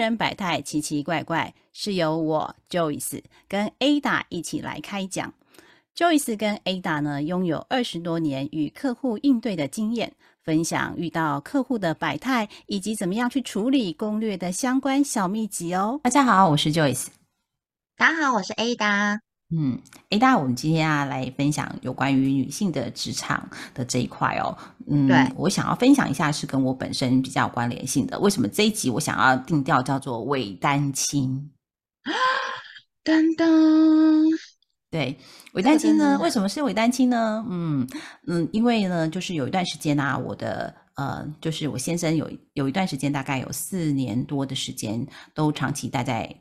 客人百态奇奇怪怪，是由我 Joyce 跟 Ada 一起来开讲。Joyce 跟 Ada 呢，拥有二十多年与客户应对的经验，分享遇到客户的百态以及怎么样去处理攻略的相关小秘籍哦。大家好，我是 Joyce。大家好，我是 Ada。嗯，Ada，我们今天啊来分享有关于女性的职场的这一块哦。嗯，对，我想要分享一下是跟我本身比较有关联性的。为什么这一集我想要定调叫做伪单亲？噔噔，对，伪单亲呢？为什么是伪单亲呢？嗯嗯，因为呢，就是有一段时间啊，我的呃，就是我先生有有一段时间，大概有四年多的时间，都长期待在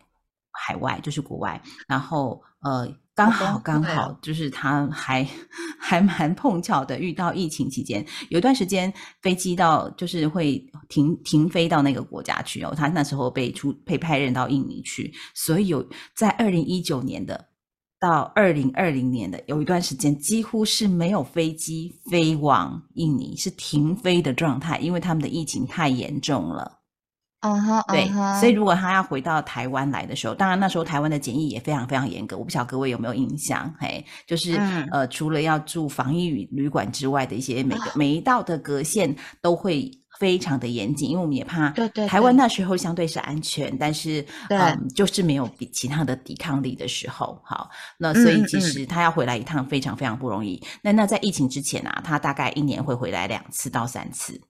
海外，就是国外，然后呃。刚好刚好，就是他还 还蛮碰巧的，遇到疫情期间，有一段时间飞机到就是会停停飞到那个国家去哦。他那时候被出被派任到印尼去，所以有在二零一九年的到二零二零年的有一段时间，几乎是没有飞机飞往印尼，是停飞的状态，因为他们的疫情太严重了。嗯哼，对，所以如果他要回到台湾来的时候，当然那时候台湾的检疫也非常非常严格。我不晓得各位有没有印象？嘿，就是呃，除了要住防疫旅馆之外的一些每个每一道的隔线都会非常的严谨，因为我们也怕对对，台湾那时候相对是安全，但是嗯，就是没有比其他的抵抗力的时候。好，那所以其实他要回来一趟非常非常不容易。那那在疫情之前啊，他大概一年会回来两次到三次。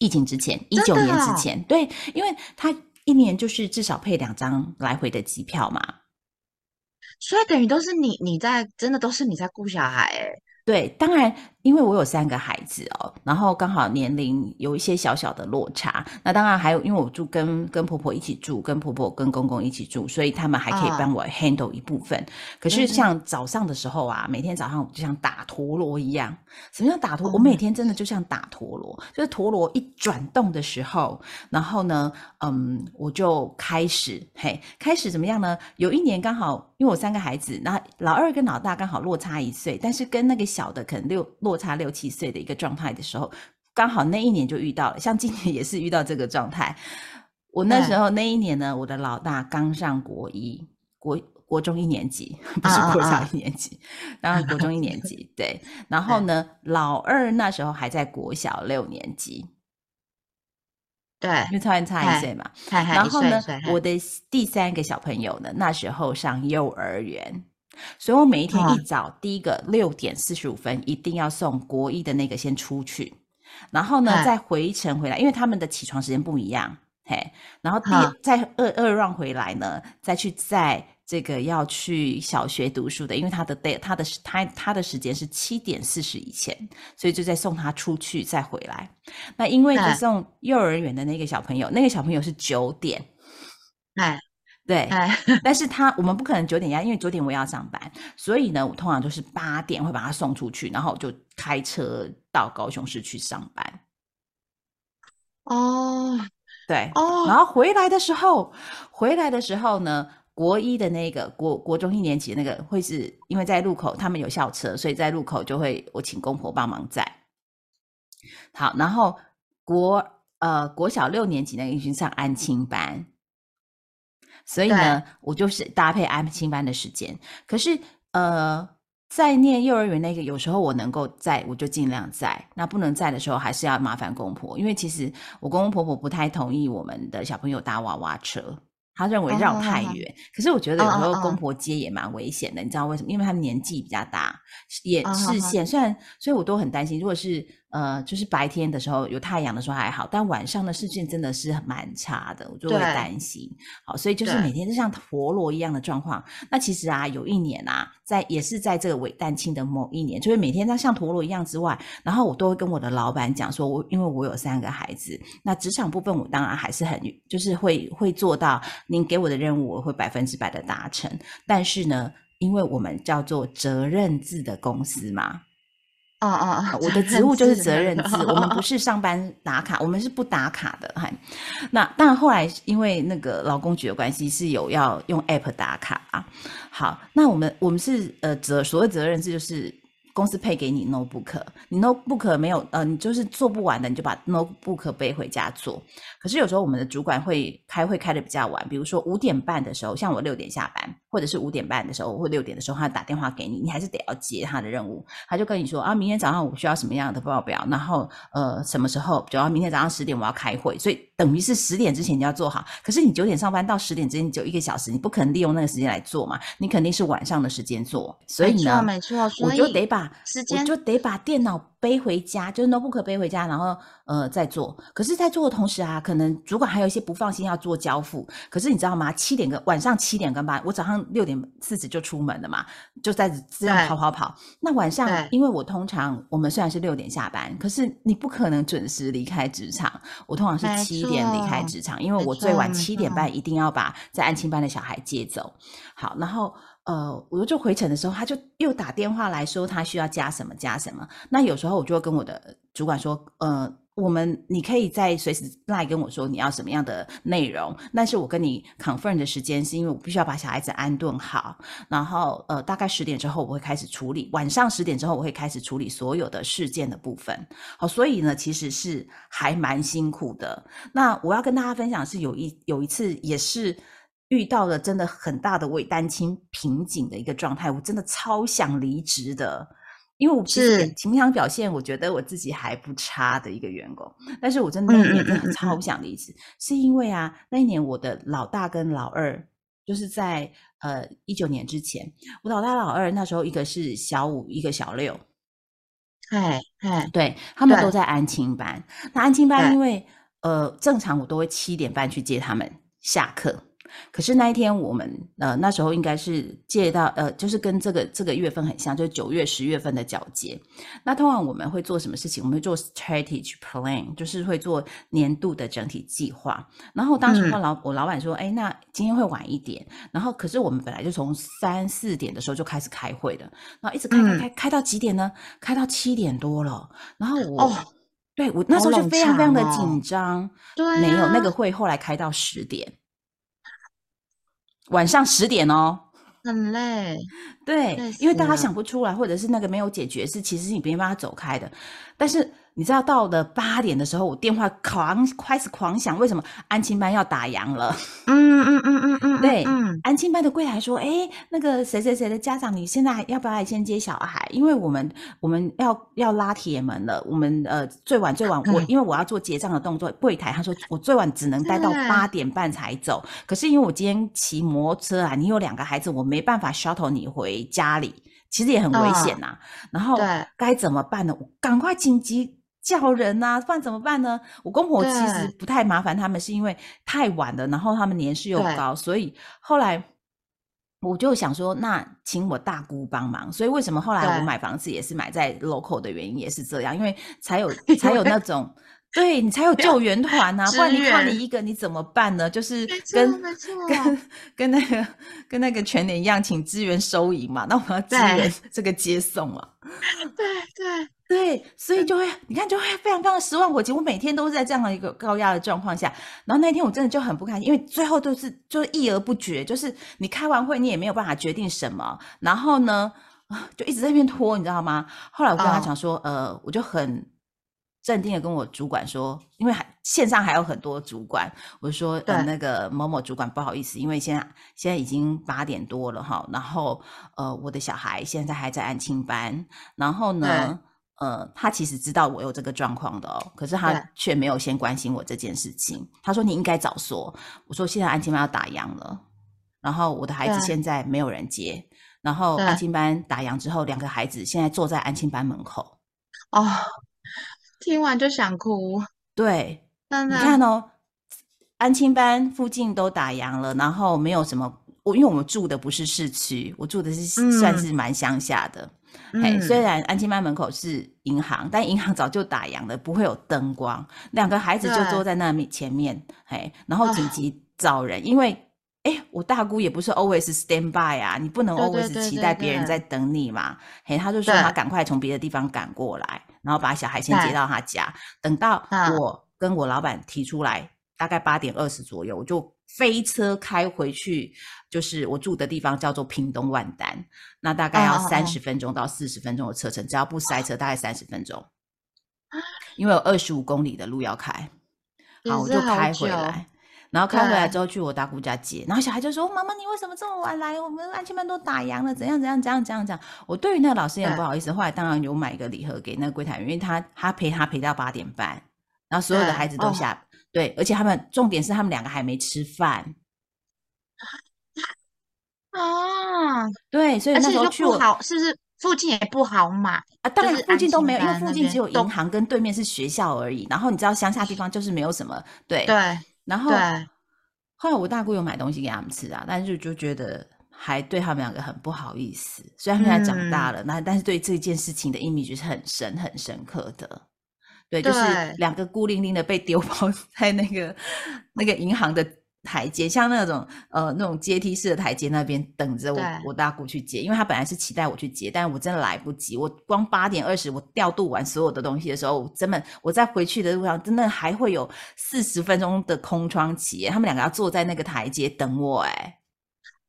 疫情之前，一九年之前，对，因为他一年就是至少配两张来回的机票嘛，所以等于都是你你在真的都是你在顾小孩哎，对，当然。因为我有三个孩子哦，然后刚好年龄有一些小小的落差。那当然还有，因为我住跟跟婆婆一起住，跟婆婆跟公公一起住，所以他们还可以帮我 handle 一部分。可是像早上的时候啊，每天早上就像打陀螺一样。什么叫打陀？我每天真的就像打陀螺，就是陀螺一转动的时候，然后呢，嗯，我就开始嘿，开始怎么样呢？有一年刚好，因为我三个孩子，那老二跟老大刚好落差一岁，但是跟那个小的可能六落。落差六七岁的一个状态的时候，刚好那一年就遇到了。像今年也是遇到这个状态。我那时候那一年呢，我的老大刚上国一，国国中一年级，不是国小一年级，然后国中一年级。对，然后呢，老二那时候还在国小六年级。对，因为差差一岁嘛。然后呢，我的第三个小朋友呢，那时候上幼儿园。所以我每一天一早，第一个六点四十五分一定要送国一的那个先出去，然后呢再回程回来，因为他们的起床时间不一样，嘿，然后第再二二让回来呢，再去在这个要去小学读书的，因为他的 day 他的他他的时间是七点四十以前，所以就在送他出去再回来。那因为送幼儿园的那个小朋友，那个小朋友是九点，哎。对，但是他我们不可能九点呀，因为九点我要上班，所以呢，我通常就是八点会把他送出去，然后就开车到高雄市去上班。哦，对，哦，然后回来的时候，回来的时候呢，国一的那个国国中一年级那个会是因为在路口他们有校车，所以在路口就会我请公婆帮忙载。好，然后国呃国小六年级那个已经上安亲班。所以呢，我就是搭配安亲班的时间。可是，呃，在念幼儿园那个，有时候我能够在，我就尽量在。那不能在的时候，还是要麻烦公婆，因为其实我公公婆婆不太同意我们的小朋友搭娃娃车。他认为绕太远，可是我觉得有时候公婆接也蛮危险的，你知道为什么？因为他们年纪比较大，也视线虽然，所以我都很担心。如果是呃，就是白天的时候有太阳的时候还好，但晚上的视线真的是蛮差的，我就会担心。好，所以就是每天就像陀螺一样的状况。那其实啊，有一年啊，在也是在这个伪蛋庆的某一年，就是每天在像陀螺一样之外，然后我都会跟我的老板讲说，我因为我有三个孩子，那职场部分我当然还是很就是会会做到您给我的任务，我会百分之百的达成。但是呢，因为我们叫做责任制的公司嘛。啊啊啊！我的职务就是责任制，我们不是上班打卡，我们是不打卡的。哈，那当然后来因为那个劳工局的关系，是有要用 app 打卡啊。好，那我们我们是呃责所谓责任制就是。公司配给你 notebook，你 notebook 没有呃，你就是做不完的，你就把 notebook 背回家做。可是有时候我们的主管会开会开的比较晚，比如说五点半的时候，像我六点下班，或者是五点半的时候或六点的时候，他打电话给你，你还是得要接他的任务。他就跟你说啊，明天早上我需要什么样的报表，然后呃什么时候，比如说明天早上十点我要开会，所以等于是十点之前你要做好。可是你九点上班到十点之间只有一个小时，你不可能利用那个时间来做嘛，你肯定是晚上的时间做。所以呢，没错，没错，我就得把时间，我就得把电脑。背回家就是 notebook 背回家，然后呃再做。可是，在做的同时啊，可能主管还有一些不放心要做交付。可是你知道吗？七点跟晚上七点跟八，我早上六点四十就出门了嘛，就在这样跑跑跑。那晚上，因为我通常我们虽然是六点下班，可是你不可能准时离开职场。我通常是七点离开职场，因为我最晚七点半一定要把在安亲班的小孩接走。好，然后。呃，我就回程的时候，他就又打电话来说他需要加什么加什么。那有时候我就会跟我的主管说，呃，我们你可以在随时来跟我说你要什么样的内容，但是我跟你 confirm 的时间是因为我必须要把小孩子安顿好，然后呃，大概十点之后我会开始处理，晚上十点之后我会开始处理所有的事件的部分。好，所以呢，其实是还蛮辛苦的。那我要跟大家分享是有一有一次也是。遇到了真的很大的为单亲瓶颈的一个状态，我真的超想离职的，因为我是平常表现，我觉得我自己还不差的一个员工，但是我真的那一年真的超想离职，是因为啊，那一年我的老大跟老二就是在呃一九年之前，我老大老二那时候一个是小五，一个小六，哎哎，对他们都在安亲班，那安亲班因为呃正常我都会七点半去接他们下课。可是那一天，我们呃那时候应该是借到呃，就是跟这个这个月份很像，就是九月十月份的交接。那通常我们会做什么事情？我们会做 strategy plan，就是会做年度的整体计划。然后当时我老我老板说：“哎，那今天会晚一点。”然后可是我们本来就从三四点的时候就开始开会的，然后一直开开开开到几点呢？开到七点多了。然后我对我那时候就非常非常的紧张。对，没有那个会后来开到十点。晚上十点哦，很累，对，因为大家想不出来，或者是那个没有解决，是其实你没办法走开的，但是。你知道到了八点的时候，我电话狂开始狂响，为什么？安亲班要打烊了。嗯嗯嗯嗯嗯，对，安亲班的柜台说：“哎，那个谁谁谁的家长，你现在要不要来先接小孩？因为我们我们要要拉铁门了。我们呃最晚最晚，我因为我要做结账的动作，柜台他说我最晚只能待到八点半才走。可是因为我今天骑摩托车啊，你有两个孩子，我没办法 shuttle 你回家里，其实也很危险呐。然后该怎么办呢？赶快紧急。”叫人呐，不然怎么办呢？我公婆其实不太麻烦他们，是因为太晚了，然后他们年事又高，所以后来我就想说，那请我大姑帮忙。所以为什么后来我买房子也是买在 local 的原因也是这样，因为才有 才有那种。对你才有救援团呐，不然你靠你一个你怎么办呢？就是跟跟跟那个跟那个全年一样，请支援收银嘛。那我们要支援这个接送嘛。对对对，所以就会你看就会非常非常失望。我几乎每天都是在这样的一个高压的状况下，然后那天我真的就很不开心，因为最后都是就是议而不决，就是你开完会你也没有办法决定什么，然后呢就一直在那边拖，你知道吗？后来我跟他讲说，呃，我就很。镇定的跟我主管说，因为还线上还有很多主管，我说呃那个某某主管不好意思，因为现在现在已经八点多了哈，然后呃我的小孩现在还在安亲班，然后呢呃他其实知道我有这个状况的哦，可是他却没有先关心我这件事情。他说你应该早说，我说现在安亲班要打烊了，然后我的孩子现在没有人接，然后安亲班打烊之后，两个孩子现在坐在安亲班门口哦。听完就想哭。对，你看哦，安亲班附近都打烊了，然后没有什么。我因为我们住的不是市区，我住的是算是蛮乡下的。哎，虽然安亲班门口是银行，但银行早就打烊了，不会有灯光。两个孩子就坐在那面前面，哎，然后紧。急找人，因为哎，我大姑也不是 always stand by 啊，你不能 always 期待别人在等你嘛。嘿，他就说他赶快从别的地方赶过来。然后把小孩先接到他家，等到我跟我老板提出来大概八点二十左右，我就飞车开回去，就是我住的地方叫做屏东万丹，那大概要三十分钟到四十分钟的车程，只要不塞车，大概三十分钟。因为有二十五公里的路要开，好，我就开回来。然后开回来之后去我大姑家接，然后小孩就说：“妈妈，你为什么这么晚来？我们安亲班都打烊了，怎样怎样怎样怎样怎样。”我对于那个老师也不好意思，后来当然有买一个礼盒给那个柜台员，因为他他陪他陪到八点半，然后所有的孩子都下对，而且他们重点是他们两个还没吃饭啊，对，所以那时候去不好，是不是附近也不好买啊？当然附近都没有，因为附近只有银行跟对面是学校而已。然后你知道乡下地方就是没有什么对对。然后，后来我大姑有买东西给他们吃啊，但是就觉得还对他们两个很不好意思。虽然他们现在长大了，那但是对这件事情的 image 是很深很深刻的。对，就是两个孤零零的被丢包 在那个那个银行的。台阶像那种呃那种阶梯式的台阶那边等着我我大姑去接，因为他本来是期待我去接，但是我真的来不及。我光八点二十我调度完所有的东西的时候，真的我在回去的路上真的还会有四十分钟的空窗期，他们两个要坐在那个台阶等我。哎，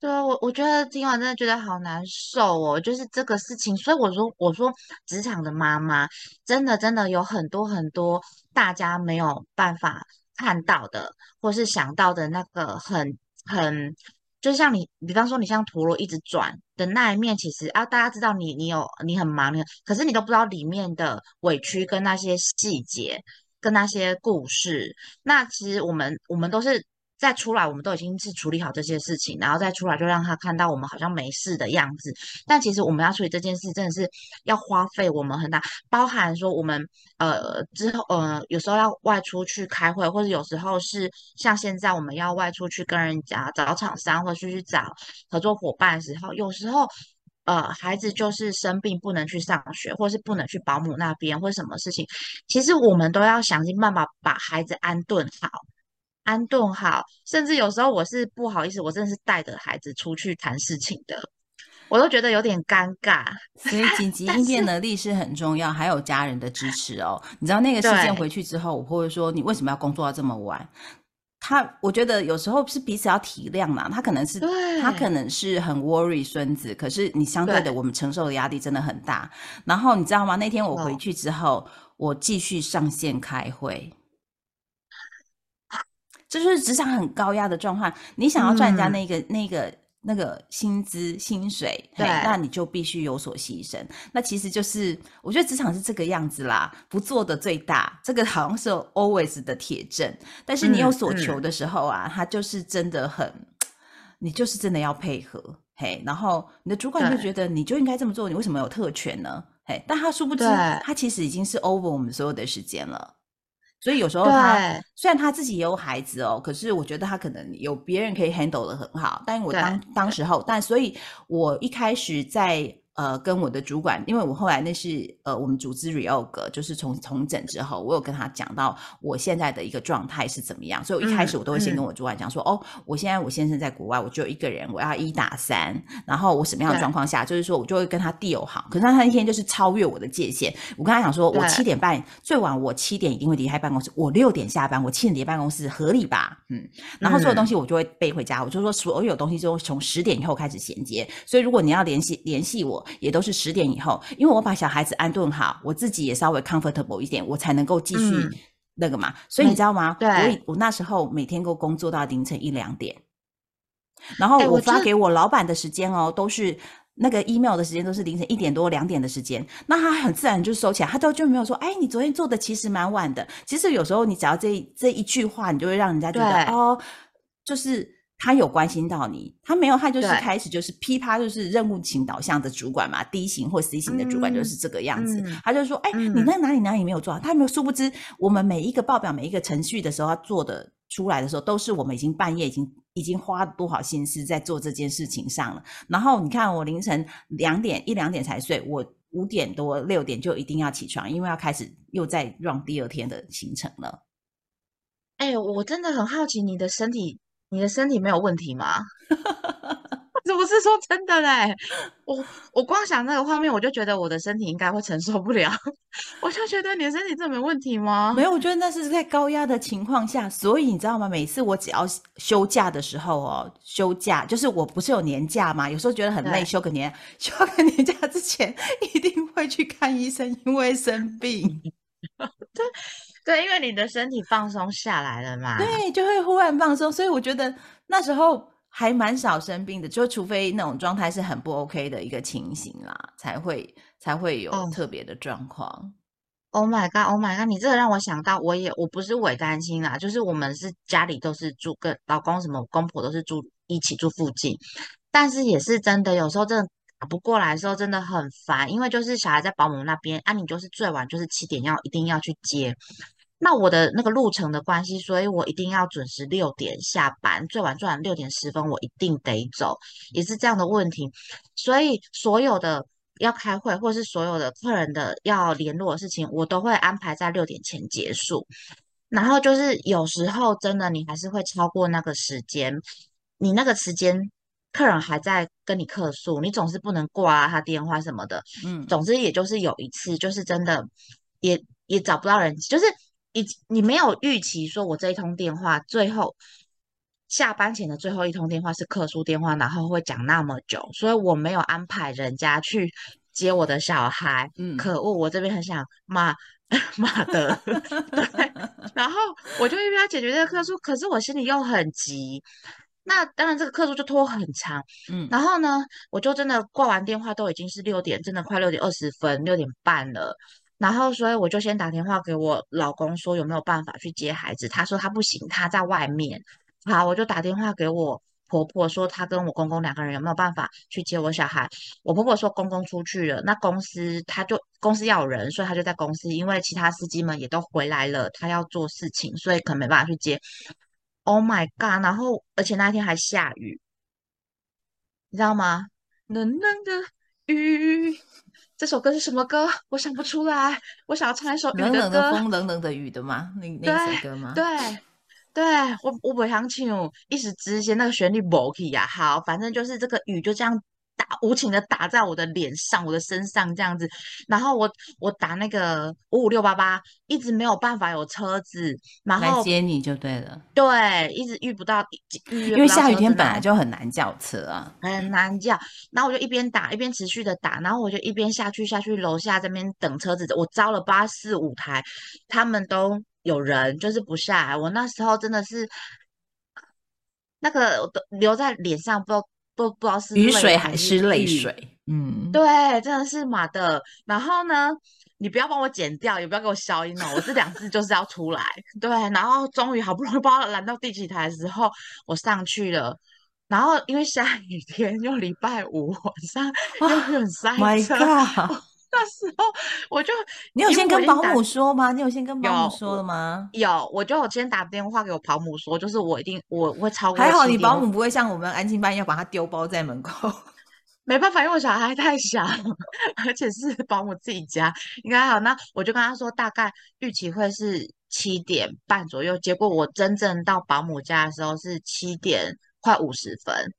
对啊，我我觉得今晚真的觉得好难受哦，就是这个事情。所以我说我说职场的妈妈真的真的有很多很多大家没有办法。看到的，或是想到的那个很很，就像你，比方说你像陀螺一直转的那一面，其实啊，大家知道你你有你很忙，你可是你都不知道里面的委屈跟那些细节跟那些故事。那其实我们我们都是。再出来，我们都已经是处理好这些事情，然后再出来就让他看到我们好像没事的样子。但其实我们要处理这件事，真的是要花费我们很大，包含说我们呃之后呃有时候要外出去开会，或者有时候是像现在我们要外出去跟人家找厂商，或者去找合作伙伴的时候，有时候呃孩子就是生病不能去上学，或是不能去保姆那边，或什么事情，其实我们都要想尽办法把孩子安顿好。安顿好，甚至有时候我是不好意思，我真的是带着孩子出去谈事情的，我都觉得有点尴尬。所以紧急 应变能力是很重要，还有家人的支持哦。你知道那个事件回去之后，我会说你为什么要工作到这么晚？他我觉得有时候是彼此要体谅嘛。他可能是他可能是很 worry 孙子，可是你相对的我们承受的压力真的很大。然后你知道吗？那天我回去之后，我继续上线开会。这就是职场很高压的状况。你想要赚人家那个、那个、那个薪资、薪水，对，那你就必须有所牺牲。那其实就是，我觉得职场是这个样子啦，不做的最大。这个好像是 always 的铁证。但是你有所求的时候啊，他就是真的很，你就是真的要配合。嘿，然后你的主管就觉得你就应该这么做，你为什么有特权呢？嘿，但他殊不知，他其实已经是 over 我们所有的时间了。所以有时候他虽然他自己也有孩子哦，可是我觉得他可能有别人可以 handle 的很好。但我当当时候，但所以我一开始在。呃，跟我的主管，因为我后来那是呃，我们组织 reorg，就是从重整之后，我有跟他讲到我现在的一个状态是怎么样，所以我一开始我都会先跟我主管讲说，哦，我现在我先生在国外，我就一个人，我要一打三，然后我什么样的状况下，就是说我就会跟他 deal 好，可是他那天就是超越我的界限，我跟他讲说，我七点半最晚我七点一定会离开办公室，我六点下班，我七点离开办公室合理吧？嗯，然后所有东西我就会背回家，我就说所有东西就从十点以后开始衔接，所以如果你要联系联系我。也都是十点以后，因为我把小孩子安顿好，我自己也稍微 comfortable 一点，我才能够继续那个嘛。所以你知道吗？我我那时候每天都工作到凌晨一两点，然后我发给我老板的时间哦，都是那个 email 的时间都是凌晨一点多两点的时间。那他很自然就收起来，他都就没有说，哎，你昨天做的其实蛮晚的。其实有时候你只要这这一句话，你就会让人家觉得哦，就是。他有关心到你，他没有，他就是开始就是噼啪，就是任务型导向的主管嘛，D 型或 C 型的主管就是这个样子。他就说：“哎，你那哪里哪里没有做？”他没有，殊不知我们每一个报表、每一个程序的时候，他做的出来的时候，都是我们已经半夜已经已经花多少心思在做这件事情上了。然后你看，我凌晨两点一两点才睡，我五点多六点就一定要起床，因为要开始又在 run 第二天的行程了。哎，我真的很好奇你的身体。你的身体没有问题吗？不是说真的嘞，我我光想那个画面，我就觉得我的身体应该会承受不了。我就觉得你的身体真的没问题吗？没有，我觉得那是在高压的情况下，所以你知道吗？每次我只要休假的时候哦，休假就是我不是有年假嘛，有时候觉得很累，休个年，休个年假之前一定会去看医生，因为生病。对，因为你的身体放松下来了嘛。对，就会忽然放松，所以我觉得那时候还蛮少生病的，就除非那种状态是很不 OK 的一个情形啦，才会才会有哦特别的状况。Oh my god, Oh my god！你这个让我想到，我也我不是伪单亲啦，就是我们是家里都是住跟老公什么公婆都是住一起住附近，但是也是真的，有时候真的打不过来的时候真的很烦，因为就是小孩在保姆那边，啊，你就是最晚就是七点要一定要去接，那我的那个路程的关系，所以我一定要准时六点下班，最晚最晚六点十分我一定得走，也是这样的问题。所以所有的要开会，或是所有的客人的要联络的事情，我都会安排在六点前结束。然后就是有时候真的你还是会超过那个时间，你那个时间客人还在跟你客诉，你总是不能挂他电话什么的。嗯，总之也就是有一次，就是真的也也找不到人，就是你你没有预期说我这一通电话最后下班前的最后一通电话是客诉电话，然后会讲那么久，所以我没有安排人家去接我的小孩。嗯可恶，我这边很想骂 骂的，对，然后我就一边要解决这个客诉，可是我心里又很急。那当然，这个客诉就拖很长，嗯然后呢，我就真的挂完电话都已经是六点，真的快六点二十分、六点半了。然后，所以我就先打电话给我老公说有没有办法去接孩子。他说他不行，他在外面。好，我就打电话给我婆婆说，她跟我公公两个人有没有办法去接我小孩。我婆婆说公公出去了，那公司他就公司要人，所以他就在公司，因为其他司机们也都回来了，他要做事情，所以可能没办法去接。Oh my god！然后而且那天还下雨，你知道吗？冷冷的雨，这首歌是什么歌？我想不出来。我想要唱一首雨冷冷。的风，冷冷的雨的吗？那那首歌吗？对对，我我不想唱，一时之间那个旋律不起呀。好，反正就是这个雨就这样打，无情的打在我的脸上、我的身上这样子。然后我我打那个五五六八八，一直没有办法有车子，然来后接你就对了，对，一直遇不到，因为下雨天本来就很难叫车啊。很难叫，然后我就一边打一边持续的打，然后我就一边下去下去楼下这边等车子，我招了八四五台，他们都有人，就是不下来。我那时候真的是那个我都留在脸上，不知道不不知道是雨水还是是泪水，嗯，对，真的是马的。然后呢，你不要帮我剪掉，也不要给我消音哦，我这两字就是要出来。对，然后终于好不容易不知道拦到第几台的时候，我上去了。然后因为下雨天，又礼拜五晚上又很塞车，God，那时候我就你有先跟保姆说吗？你有先跟保姆说了吗？有，我就有先打电话给我保姆说，就是我一定我会超过还好7点我你保姆不会像我们安静班要把他丢包在门口。没办法，因为我小孩太小，而且是保姆自己家，应该还好。那我就跟他说，大概预期会是七点半左右，结果我真正到保姆家的时候是七点快五十分。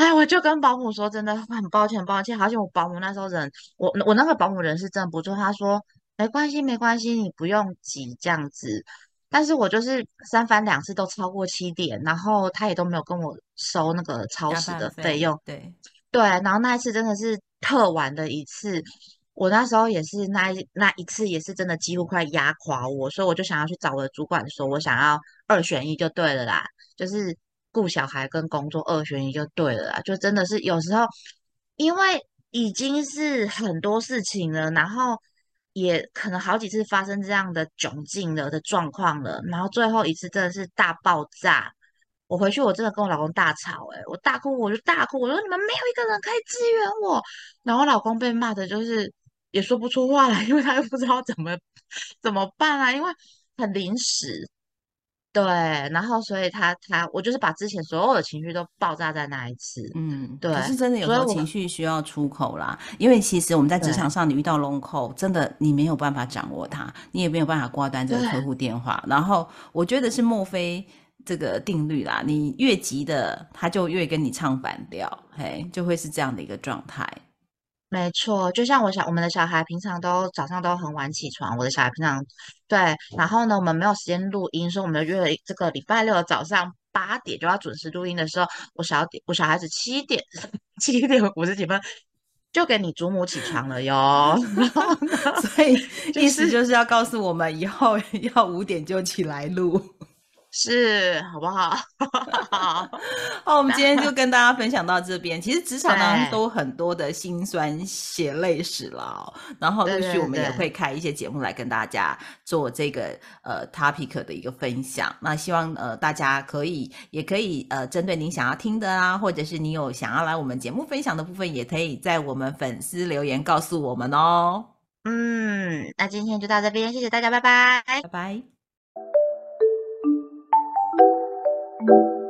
哎，我就跟保姆说，真的很抱歉，抱歉。而且我保姆那时候人，我我那个保姆人是真的不错，他说没关系，没关系，你不用急这样子。但是我就是三番两次都超过七点，然后他也都没有跟我收那个超时的费用。对，对，然后那一次真的是特晚的一次，我那时候也是那一那一次也是真的几乎快压垮我，所以我就想要去找我的主管说，我想要二选一就对了啦，就是顾小孩跟工作二选一就对了啦，就真的是有时候因为已经是很多事情了，然后也可能好几次发生这样的窘境了的状况了，然后最后一次真的是大爆炸。我回去我真的跟我老公大吵、欸，我大哭，我就大哭，我说你们没有一个人可以支援我，然后我老公被骂的就是也说不出话来，因为他又不知道怎么怎么办啊，因为很临时，对，然后所以他他我就是把之前所有的情绪都爆炸在那一次，嗯，对可是真的有时候情绪需要出口啦，因为其实我们在职场上，你遇到龙口，真的你没有办法掌握它，你也没有办法挂断这个客户电话。然后我觉得是墨菲这个定律啦，你越急的，他就越跟你唱反调，嘿，就会是这样的一个状态。没错，就像我小我们的小孩平常都早上都很晚起床，我的小孩平常对，然后呢，我们没有时间录音，所以我们约了这个礼拜六的早上八点就要准时录音的时候，我小点我小孩子七点 七点五十几分就给你祖母起床了哟，所以意思就是要告诉我们以后 要五点就起来录。是，好不好？好，我们今天就跟大家分享到这边。其实职场当中都很多的辛酸血泪史了，然后陆续我们也会开一些节目来跟大家做这个呃 topic 的一个分享。那希望呃大家可以也可以呃针对您想要听的啊，或者是你有想要来我们节目分享的部分，也可以在我们粉丝留言告诉我们哦。嗯，那今天就到这边，谢谢大家，拜拜，拜拜。Thank you.